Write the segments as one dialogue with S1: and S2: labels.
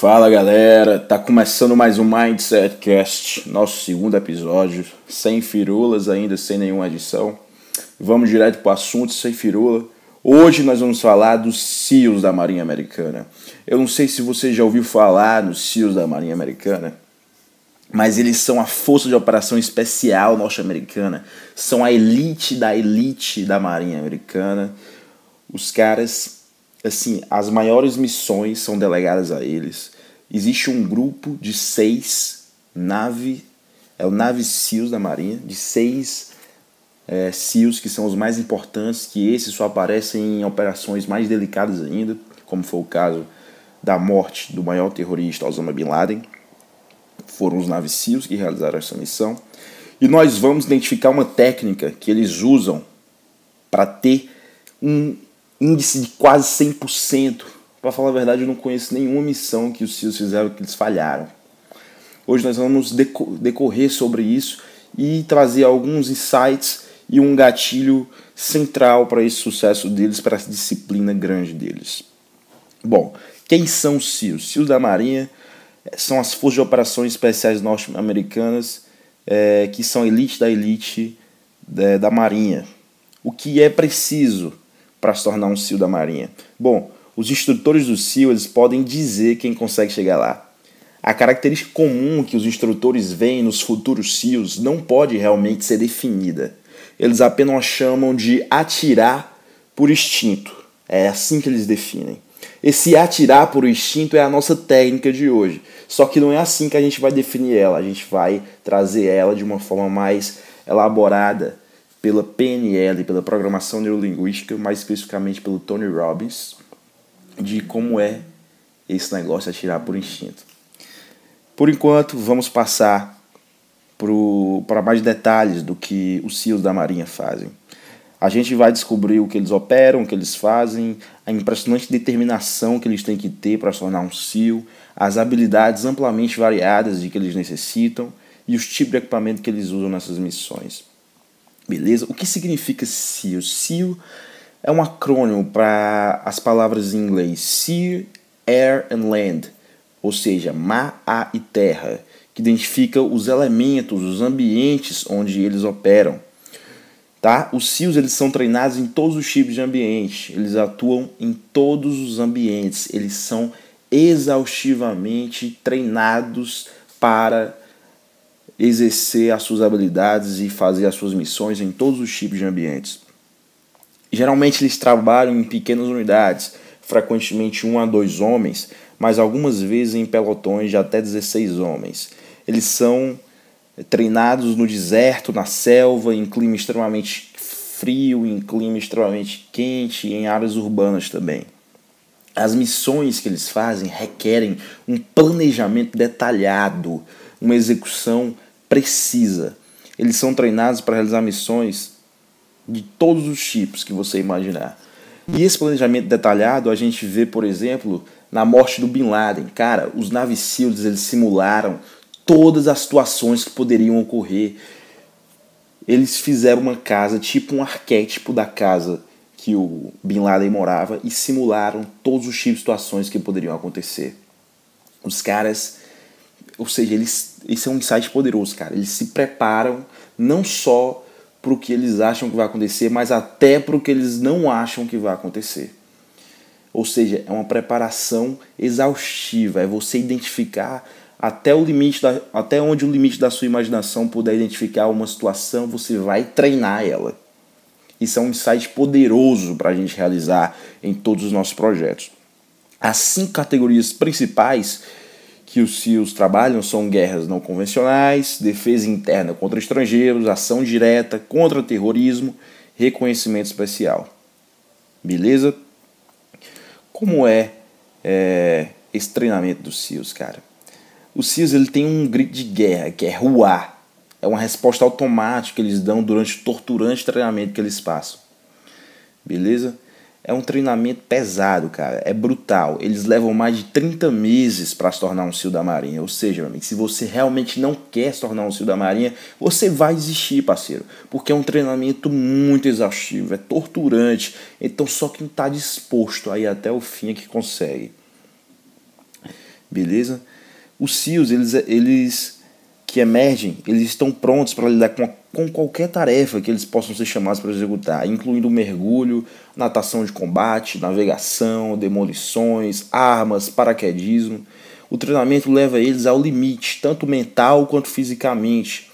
S1: Fala galera, tá começando mais um Mindset Cast, nosso segundo episódio, sem firulas ainda, sem nenhuma edição. Vamos direto pro assunto, sem firula. Hoje nós vamos falar dos SEALs da Marinha Americana. Eu não sei se você já ouviu falar nos SEALs da Marinha Americana, mas eles são a força de operação especial norte-americana, são a elite da elite da Marinha Americana. Os caras assim, as maiores missões são delegadas a eles. Existe um grupo de seis nave, é o Nave SEALs da Marinha, de seis é, SEALs que são os mais importantes, que esses só aparecem em operações mais delicadas ainda, como foi o caso da morte do maior terrorista Osama Bin Laden. Foram os Nave SEALs que realizaram essa missão. E nós vamos identificar uma técnica que eles usam para ter um índice de quase 100%. Para falar a verdade, eu não conheço nenhuma missão que os CIOs fizeram que eles falharam. Hoje nós vamos decorrer sobre isso e trazer alguns insights e um gatilho central para esse sucesso deles, para essa disciplina grande deles. Bom, quem são os CIOs? CIOs da Marinha eh, são as Forças de Operações Especiais Norte-Americanas, é, que são elite da elite é, da Marinha. O que é preciso para se tornar um SEAL da Marinha? Bom, os instrutores do SEAL eles podem dizer quem consegue chegar lá. A característica comum que os instrutores veem nos futuros SEALs não pode realmente ser definida. Eles apenas chamam de atirar por instinto. É assim que eles definem. Esse atirar por instinto é a nossa técnica de hoje. Só que não é assim que a gente vai definir ela. A gente vai trazer ela de uma forma mais elaborada pela PNL, pela programação neurolinguística, mais especificamente pelo Tony Robbins, de como é esse negócio atirar por instinto. Por enquanto, vamos passar para mais detalhes do que os SEALs da Marinha fazem. A gente vai descobrir o que eles operam, o que eles fazem, a impressionante determinação que eles têm que ter para se tornar um SEAL, as habilidades amplamente variadas de que eles necessitam e os tipos de equipamento que eles usam nessas missões. Beleza? O que significa SEAL? SEAL é um acrônimo para as palavras em inglês Sea, Air and Land, ou seja, mar, ar e terra, que identifica os elementos, os ambientes onde eles operam. Tá? Os SEALs eles são treinados em todos os tipos de ambiente, eles atuam em todos os ambientes, eles são exaustivamente treinados para exercer as suas habilidades e fazer as suas missões em todos os tipos de ambientes. Geralmente eles trabalham em pequenas unidades, frequentemente um a dois homens, mas algumas vezes em pelotões de até 16 homens. Eles são treinados no deserto, na selva, em clima extremamente frio, em clima extremamente quente, em áreas urbanas também. As missões que eles fazem requerem um planejamento detalhado, uma execução precisa. Eles são treinados para realizar missões de todos os tipos que você imaginar. E esse planejamento detalhado a gente vê, por exemplo, na morte do Bin Laden. Cara, os Navy SEALs eles simularam todas as situações que poderiam ocorrer. Eles fizeram uma casa, tipo um arquétipo da casa que o Bin Laden morava e simularam todos os tipos de situações que poderiam acontecer. Os caras ou seja, eles, esse é um insight poderoso, cara. Eles se preparam não só para o que eles acham que vai acontecer, mas até para o que eles não acham que vai acontecer. Ou seja, é uma preparação exaustiva, é você identificar até o limite da, até onde o limite da sua imaginação puder identificar uma situação, você vai treinar ela. Isso é um insight poderoso para a gente realizar em todos os nossos projetos. As cinco categorias principais que os SEALs trabalham são guerras não convencionais, defesa interna contra estrangeiros, ação direta contra terrorismo, reconhecimento especial. Beleza? Como é, é esse treinamento dos SEALs, cara? O SEALs ele tem um grito de guerra, que é ruar. É uma resposta automática que eles dão durante o torturante treinamento que eles passam. Beleza? É um treinamento pesado, cara. É brutal. Eles levam mais de 30 meses para se tornar um SEAL da Marinha. Ou seja, amigo, se você realmente não quer se tornar um SEAL da Marinha, você vai desistir, parceiro. Porque é um treinamento muito exaustivo, é torturante. Então só quem está disposto aí até o fim é que consegue. beleza? Os SEALs, eles, eles que emergem, eles estão prontos para lidar com, com qualquer tarefa que eles possam ser chamados para executar, incluindo mergulho, natação de combate, navegação, demolições, armas, paraquedismo. O treinamento leva eles ao limite, tanto mental quanto fisicamente,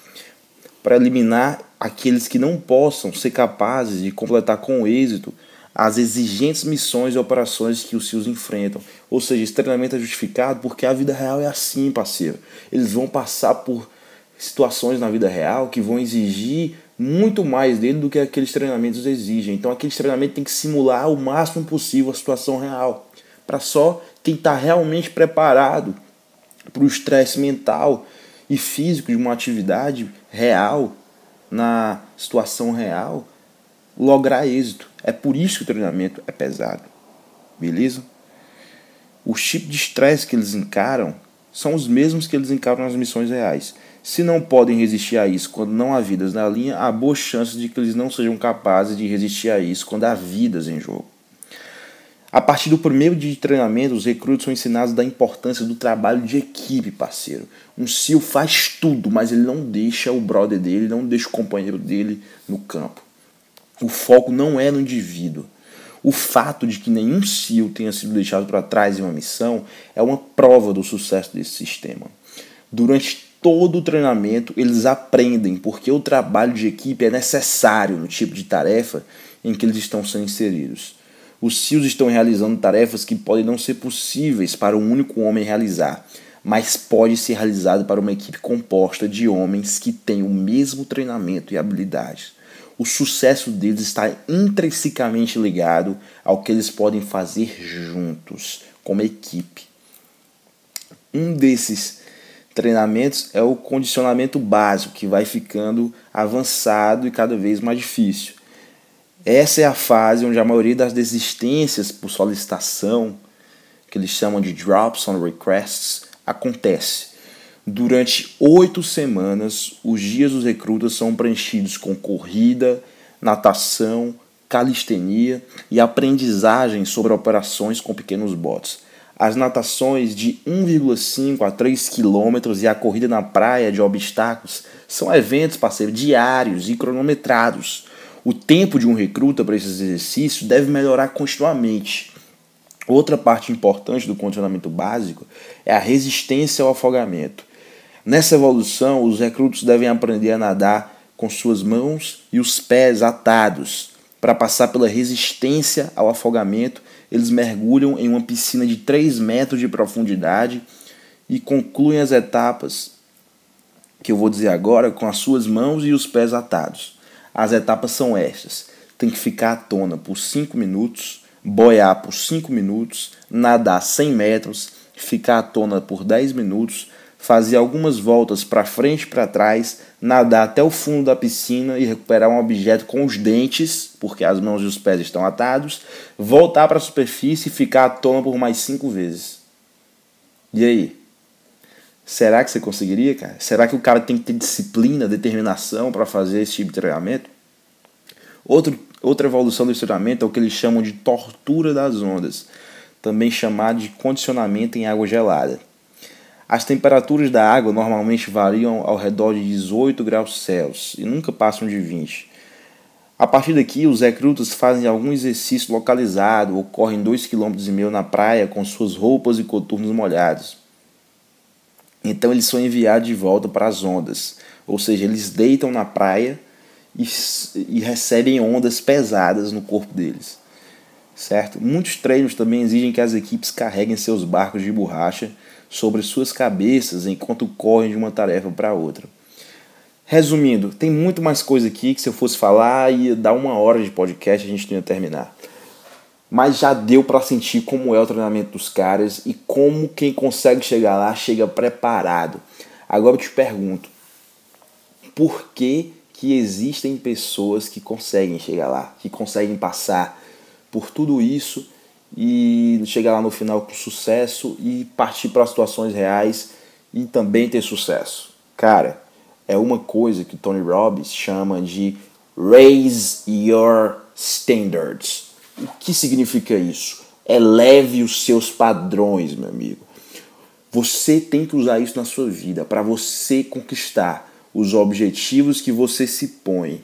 S1: para eliminar aqueles que não possam ser capazes de completar com êxito as exigentes missões e operações que os SEALs enfrentam. Ou seja, esse treinamento é justificado porque a vida real é assim, parceiro. Eles vão passar por situações na vida real que vão exigir muito mais dele do que aqueles treinamentos exigem. Então, aquele treinamento tem que simular o máximo possível a situação real, para só quem está realmente preparado para o estresse mental e físico de uma atividade real, na situação real, lograr êxito. É por isso que o treinamento é pesado. Beleza? Os tipos de estresse que eles encaram são os mesmos que eles encaram nas missões reais. Se não podem resistir a isso quando não há vidas na linha, há boas chances de que eles não sejam capazes de resistir a isso quando há vidas em jogo. A partir do primeiro dia de treinamento, os recrutos são ensinados da importância do trabalho de equipe, parceiro. Um SEAL faz tudo, mas ele não deixa o brother dele, não deixa o companheiro dele no campo. O foco não é no indivíduo. O fato de que nenhum SEAL tenha sido deixado para trás em uma missão é uma prova do sucesso desse sistema. Durante todo o treinamento, eles aprendem porque o trabalho de equipe é necessário no tipo de tarefa em que eles estão sendo inseridos. Os SEALs estão realizando tarefas que podem não ser possíveis para um único homem realizar, mas pode ser realizado para uma equipe composta de homens que têm o mesmo treinamento e habilidades o sucesso deles está intrinsecamente ligado ao que eles podem fazer juntos, como equipe. Um desses treinamentos é o condicionamento básico, que vai ficando avançado e cada vez mais difícil. Essa é a fase onde a maioria das desistências por solicitação, que eles chamam de drops on requests, acontece. Durante oito semanas, os dias dos recrutas são preenchidos com corrida, natação, calistenia e aprendizagem sobre operações com pequenos botes. As natações de 1,5 a 3 quilômetros e a corrida na praia de obstáculos são eventos, parceiro, diários e cronometrados. O tempo de um recruta para esses exercícios deve melhorar continuamente. Outra parte importante do condicionamento básico é a resistência ao afogamento. Nessa evolução, os recrutos devem aprender a nadar com suas mãos e os pés atados. Para passar pela resistência ao afogamento, eles mergulham em uma piscina de 3 metros de profundidade e concluem as etapas que eu vou dizer agora com as suas mãos e os pés atados. As etapas são estas: tem que ficar à tona por 5 minutos, boiar por 5 minutos, nadar 100 metros, ficar à tona por 10 minutos, fazer algumas voltas para frente e para trás, nadar até o fundo da piscina e recuperar um objeto com os dentes, porque as mãos e os pés estão atados, voltar para a superfície e ficar à tona por mais cinco vezes. E aí? Será que você conseguiria, cara? Será que o cara tem que ter disciplina, determinação para fazer esse tipo de treinamento? Outro, outra evolução do treinamento é o que eles chamam de tortura das ondas, também chamado de condicionamento em água gelada. As temperaturas da água normalmente variam ao redor de 18 graus Celsius e nunca passam de 20. A partir daqui, os recrutas fazem algum exercício localizado ou correm 2,5 km na praia com suas roupas e coturnos molhados. Então eles são enviados de volta para as ondas, ou seja, eles deitam na praia e, e recebem ondas pesadas no corpo deles. Certo? Muitos treinos também exigem que as equipes carreguem seus barcos de borracha sobre suas cabeças enquanto correm de uma tarefa para outra. Resumindo, tem muito mais coisa aqui que se eu fosse falar ia dar uma hora de podcast a gente não ia terminar. Mas já deu para sentir como é o treinamento dos caras e como quem consegue chegar lá chega preparado. Agora eu te pergunto, por que que existem pessoas que conseguem chegar lá, que conseguem passar por tudo isso e chegar lá no final com sucesso e partir para situações reais e também ter sucesso. Cara, é uma coisa que Tony Robbins chama de raise your standards. O que significa isso? Eleve os seus padrões, meu amigo. Você tem que usar isso na sua vida para você conquistar os objetivos que você se põe.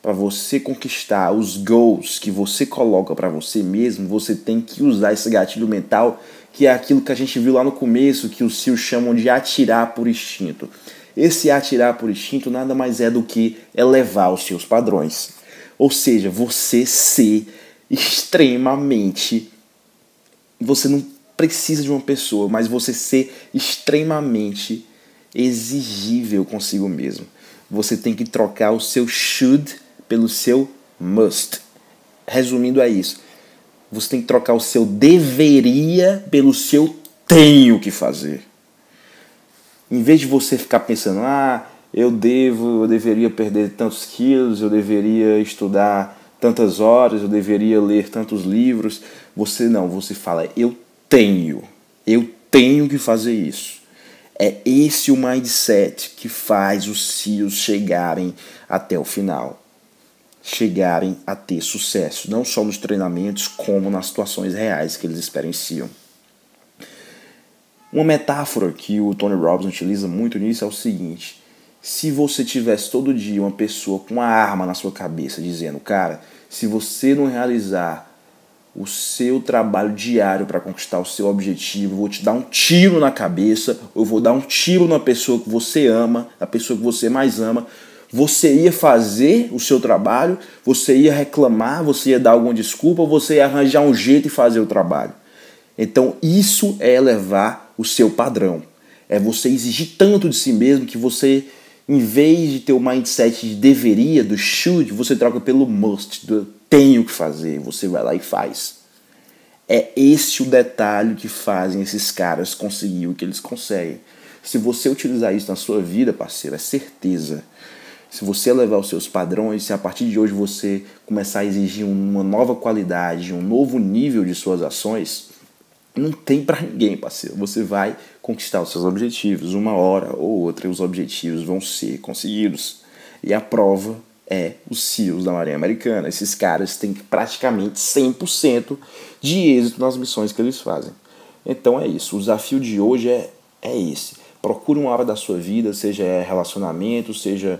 S1: Para você conquistar os goals que você coloca para você mesmo, você tem que usar esse gatilho mental, que é aquilo que a gente viu lá no começo, que os CIOs chamam de atirar por instinto. Esse atirar por instinto nada mais é do que elevar os seus padrões. Ou seja, você ser extremamente. Você não precisa de uma pessoa, mas você ser extremamente exigível consigo mesmo. Você tem que trocar o seu should pelo seu must. Resumindo é isso. Você tem que trocar o seu deveria pelo seu tenho que fazer. Em vez de você ficar pensando, ah, eu devo, eu deveria perder tantos quilos, eu deveria estudar tantas horas, eu deveria ler tantos livros, você não, você fala, eu tenho, eu tenho que fazer isso. É esse o mindset que faz os CEOs chegarem até o final. Chegarem a ter sucesso, não só nos treinamentos, como nas situações reais que eles experienciam. Uma metáfora que o Tony Robbins utiliza muito nisso é o seguinte: se você tivesse todo dia uma pessoa com uma arma na sua cabeça dizendo, cara, se você não realizar o seu trabalho diário para conquistar o seu objetivo, vou te dar um tiro na cabeça, eu vou dar um tiro na pessoa que você ama, na pessoa que você mais ama. Você ia fazer o seu trabalho, você ia reclamar, você ia dar alguma desculpa, você ia arranjar um jeito e fazer o trabalho. Então, isso é elevar o seu padrão. É você exigir tanto de si mesmo que você em vez de ter o mindset de deveria, do should, você troca pelo must, do tenho que fazer, você vai lá e faz. É esse o detalhe que fazem esses caras conseguir o que eles conseguem. Se você utilizar isso na sua vida, parceiro, é certeza. Se você elevar os seus padrões, se a partir de hoje você começar a exigir uma nova qualidade, um novo nível de suas ações, não tem para ninguém, parceiro. Você vai conquistar os seus objetivos, uma hora ou outra, e os objetivos vão ser conseguidos. E a prova é os CEOs da Marinha Americana. Esses caras têm praticamente 100% de êxito nas missões que eles fazem. Então é isso. O desafio de hoje é, é esse. Procure uma área da sua vida, seja relacionamento, seja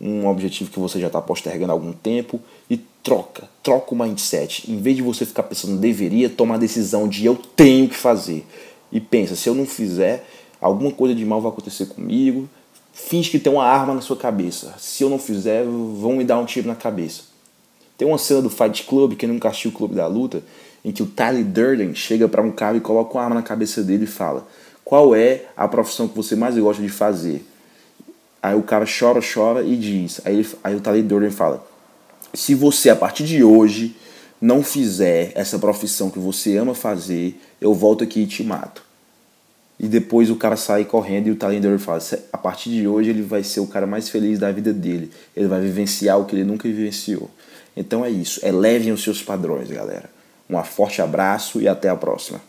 S1: um objetivo que você já está postergando há algum tempo e troca, troca o mindset. Em vez de você ficar pensando deveria, toma a decisão de eu tenho que fazer. E pensa, se eu não fizer, alguma coisa de mal vai acontecer comigo. Finge que tem uma arma na sua cabeça. Se eu não fizer, vão me dar um tiro na cabeça. Tem uma cena do Fight Club, que nunca assistiu o Clube da Luta, em que o Tyler Durden chega para um cara e coloca uma arma na cabeça dele e fala: Qual é a profissão que você mais gosta de fazer? Aí o cara chora, chora e diz. Aí, ele, aí o Tyler Durden fala: Se você a partir de hoje não fizer essa profissão que você ama fazer, eu volto aqui e te mato. E depois o cara sai correndo e o Tyler Durden fala: A partir de hoje ele vai ser o cara mais feliz da vida dele. Ele vai vivenciar o que ele nunca vivenciou. Então é isso. Elevem os seus padrões, galera. Um forte abraço e até a próxima.